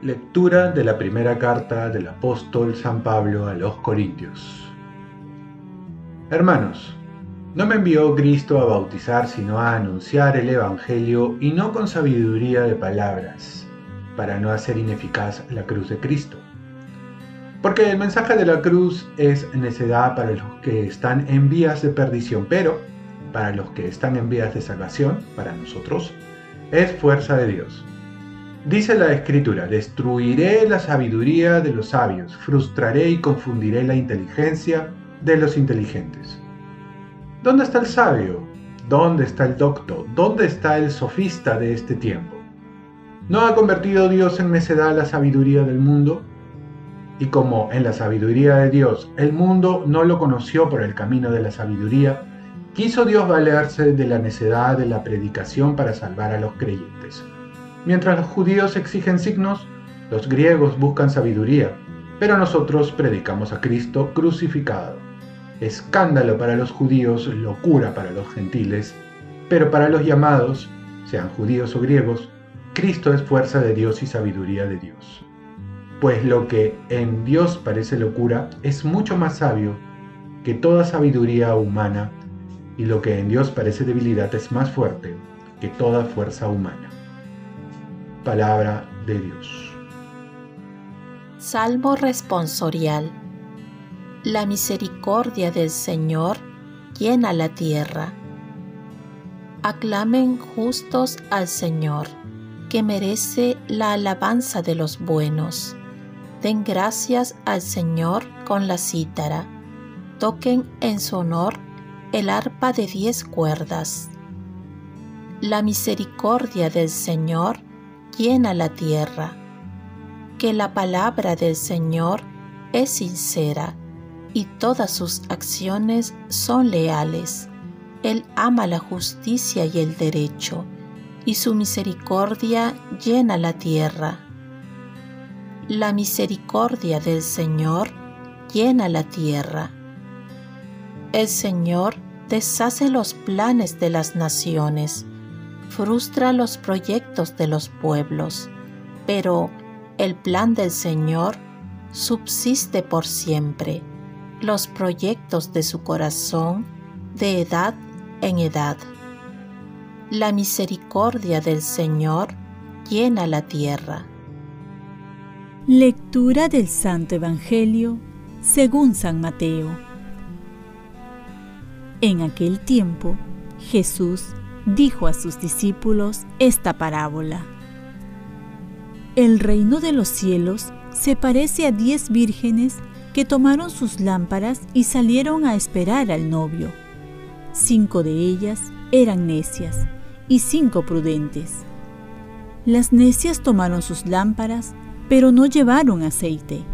Lectura de la primera carta del apóstol San Pablo a los Corintios. Hermanos, no me envió Cristo a bautizar, sino a anunciar el Evangelio y no con sabiduría de palabras, para no hacer ineficaz la cruz de Cristo. Porque el mensaje de la cruz es necedad para los que están en vías de perdición, pero para los que están en vías de salvación, para nosotros, es fuerza de Dios Dice la escritura, destruiré la sabiduría de los sabios, frustraré y confundiré la inteligencia de los inteligentes. ¿Dónde está el sabio? ¿Dónde está el docto? ¿Dónde está el sofista de este tiempo? ¿No ha convertido Dios en necedad la sabiduría del mundo? Y como en la sabiduría de Dios el mundo no lo conoció por el camino de la sabiduría, quiso Dios valerse de la necedad de la predicación para salvar a los creyentes. Mientras los judíos exigen signos, los griegos buscan sabiduría, pero nosotros predicamos a Cristo crucificado. Escándalo para los judíos, locura para los gentiles, pero para los llamados, sean judíos o griegos, Cristo es fuerza de Dios y sabiduría de Dios. Pues lo que en Dios parece locura es mucho más sabio que toda sabiduría humana, y lo que en Dios parece debilidad es más fuerte que toda fuerza humana palabra de Dios. Salmo responsorial. La misericordia del Señor llena la tierra. Aclamen justos al Señor, que merece la alabanza de los buenos. Den gracias al Señor con la cítara. Toquen en su honor el arpa de diez cuerdas. La misericordia del Señor llena la tierra, que la palabra del Señor es sincera y todas sus acciones son leales. Él ama la justicia y el derecho, y su misericordia llena la tierra. La misericordia del Señor llena la tierra. El Señor deshace los planes de las naciones frustra los proyectos de los pueblos, pero el plan del Señor subsiste por siempre, los proyectos de su corazón de edad en edad. La misericordia del Señor llena la tierra. Lectura del Santo Evangelio según San Mateo. En aquel tiempo, Jesús dijo a sus discípulos esta parábola. El reino de los cielos se parece a diez vírgenes que tomaron sus lámparas y salieron a esperar al novio. Cinco de ellas eran necias y cinco prudentes. Las necias tomaron sus lámparas, pero no llevaron aceite.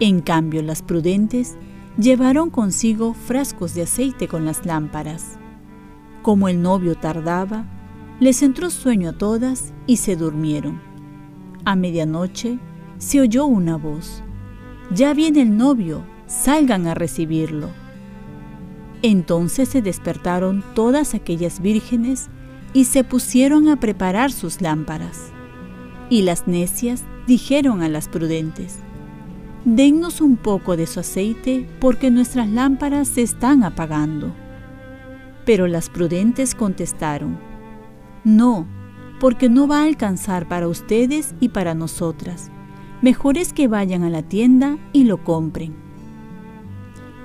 En cambio, las prudentes llevaron consigo frascos de aceite con las lámparas. Como el novio tardaba, les entró sueño a todas y se durmieron. A medianoche se oyó una voz. Ya viene el novio, salgan a recibirlo. Entonces se despertaron todas aquellas vírgenes y se pusieron a preparar sus lámparas. Y las necias dijeron a las prudentes, Dennos un poco de su aceite porque nuestras lámparas se están apagando. Pero las prudentes contestaron, No, porque no va a alcanzar para ustedes y para nosotras. Mejor es que vayan a la tienda y lo compren.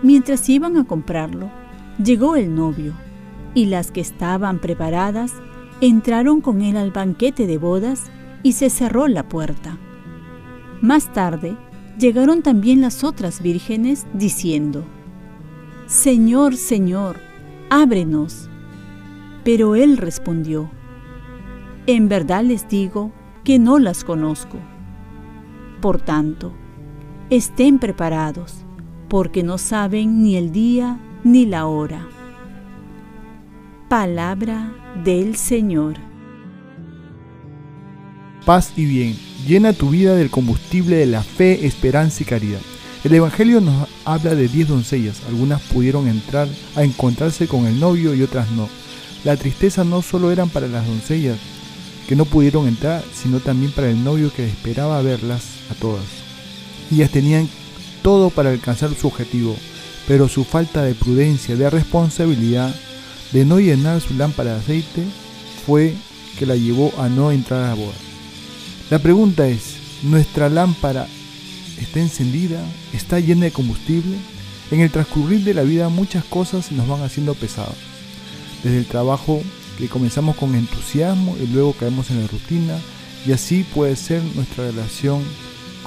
Mientras iban a comprarlo, llegó el novio, y las que estaban preparadas entraron con él al banquete de bodas y se cerró la puerta. Más tarde llegaron también las otras vírgenes diciendo, Señor, Señor, ábrenos. Pero él respondió, En verdad les digo que no las conozco. Por tanto, estén preparados, porque no saben ni el día ni la hora. Palabra del Señor. Paz y bien, llena tu vida del combustible de la fe, esperanza y caridad. El Evangelio nos habla de diez doncellas, algunas pudieron entrar a encontrarse con el novio y otras no. La tristeza no solo eran para las doncellas, que no pudieron entrar, sino también para el novio que esperaba verlas a todas. Ellas tenían todo para alcanzar su objetivo, pero su falta de prudencia, de responsabilidad, de no llenar su lámpara de aceite, fue que la llevó a no entrar a la boda. La pregunta es, ¿nuestra lámpara está encendida? ¿Está llena de combustible? En el transcurrir de la vida muchas cosas nos van haciendo pesadas. Desde el trabajo que comenzamos con entusiasmo y luego caemos en la rutina y así puede ser nuestra relación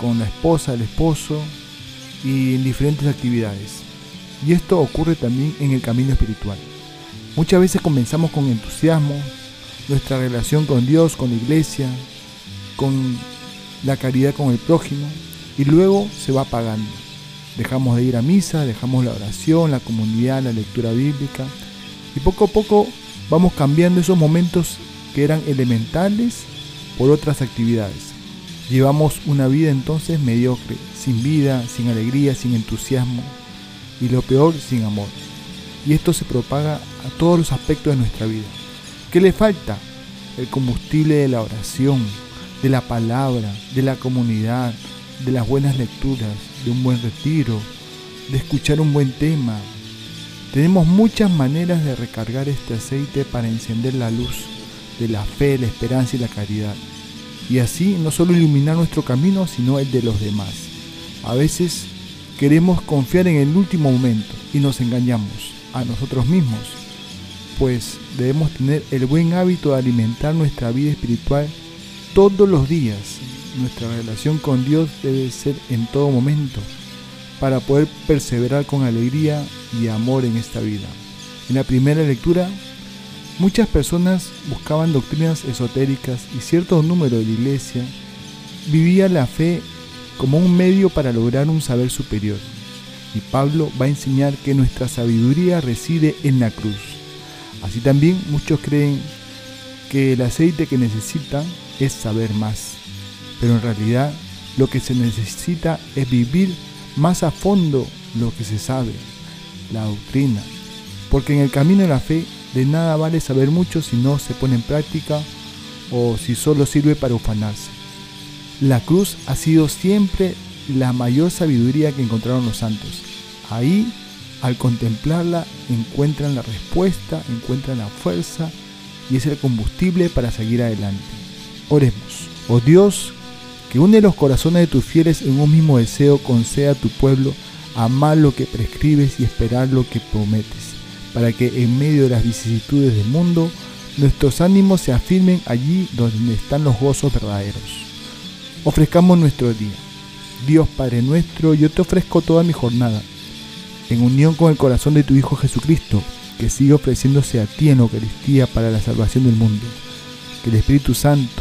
con la esposa, el esposo y en diferentes actividades. Y esto ocurre también en el camino espiritual. Muchas veces comenzamos con entusiasmo nuestra relación con Dios, con la iglesia, con la caridad con el prójimo y luego se va apagando. Dejamos de ir a misa, dejamos la oración, la comunidad, la lectura bíblica y poco a poco vamos cambiando esos momentos que eran elementales por otras actividades. Llevamos una vida entonces mediocre, sin vida, sin alegría, sin entusiasmo y lo peor, sin amor. Y esto se propaga a todos los aspectos de nuestra vida. ¿Qué le falta? El combustible de la oración, de la palabra, de la comunidad, de las buenas lecturas, de un buen retiro, de escuchar un buen tema, tenemos muchas maneras de recargar este aceite para encender la luz de la fe, la esperanza y la caridad. Y así no solo iluminar nuestro camino, sino el de los demás. A veces queremos confiar en el último momento y nos engañamos a nosotros mismos, pues debemos tener el buen hábito de alimentar nuestra vida espiritual todos los días. Nuestra relación con Dios debe ser en todo momento para poder perseverar con alegría y amor en esta vida. En la primera lectura, muchas personas buscaban doctrinas esotéricas y cierto número de la iglesia vivía la fe como un medio para lograr un saber superior. Y Pablo va a enseñar que nuestra sabiduría reside en la cruz. Así también muchos creen que el aceite que necesitan es saber más. Pero en realidad lo que se necesita es vivir más a fondo lo que se sabe, la doctrina, porque en el camino de la fe de nada vale saber mucho si no se pone en práctica o si solo sirve para ufanarse. La cruz ha sido siempre la mayor sabiduría que encontraron los santos. Ahí, al contemplarla, encuentran la respuesta, encuentran la fuerza y es el combustible para seguir adelante. Oremos. Oh Dios, que une los corazones de tus fieles en un mismo deseo, conceda a tu pueblo amar lo que prescribes y esperar lo que prometes, para que en medio de las vicisitudes del mundo, nuestros ánimos se afirmen allí donde están los gozos verdaderos. Ofrezcamos nuestro día. Dios Padre nuestro, yo te ofrezco toda mi jornada, en unión con el corazón de tu Hijo Jesucristo, que sigue ofreciéndose a ti en Eucaristía para la salvación del mundo. Que el Espíritu Santo,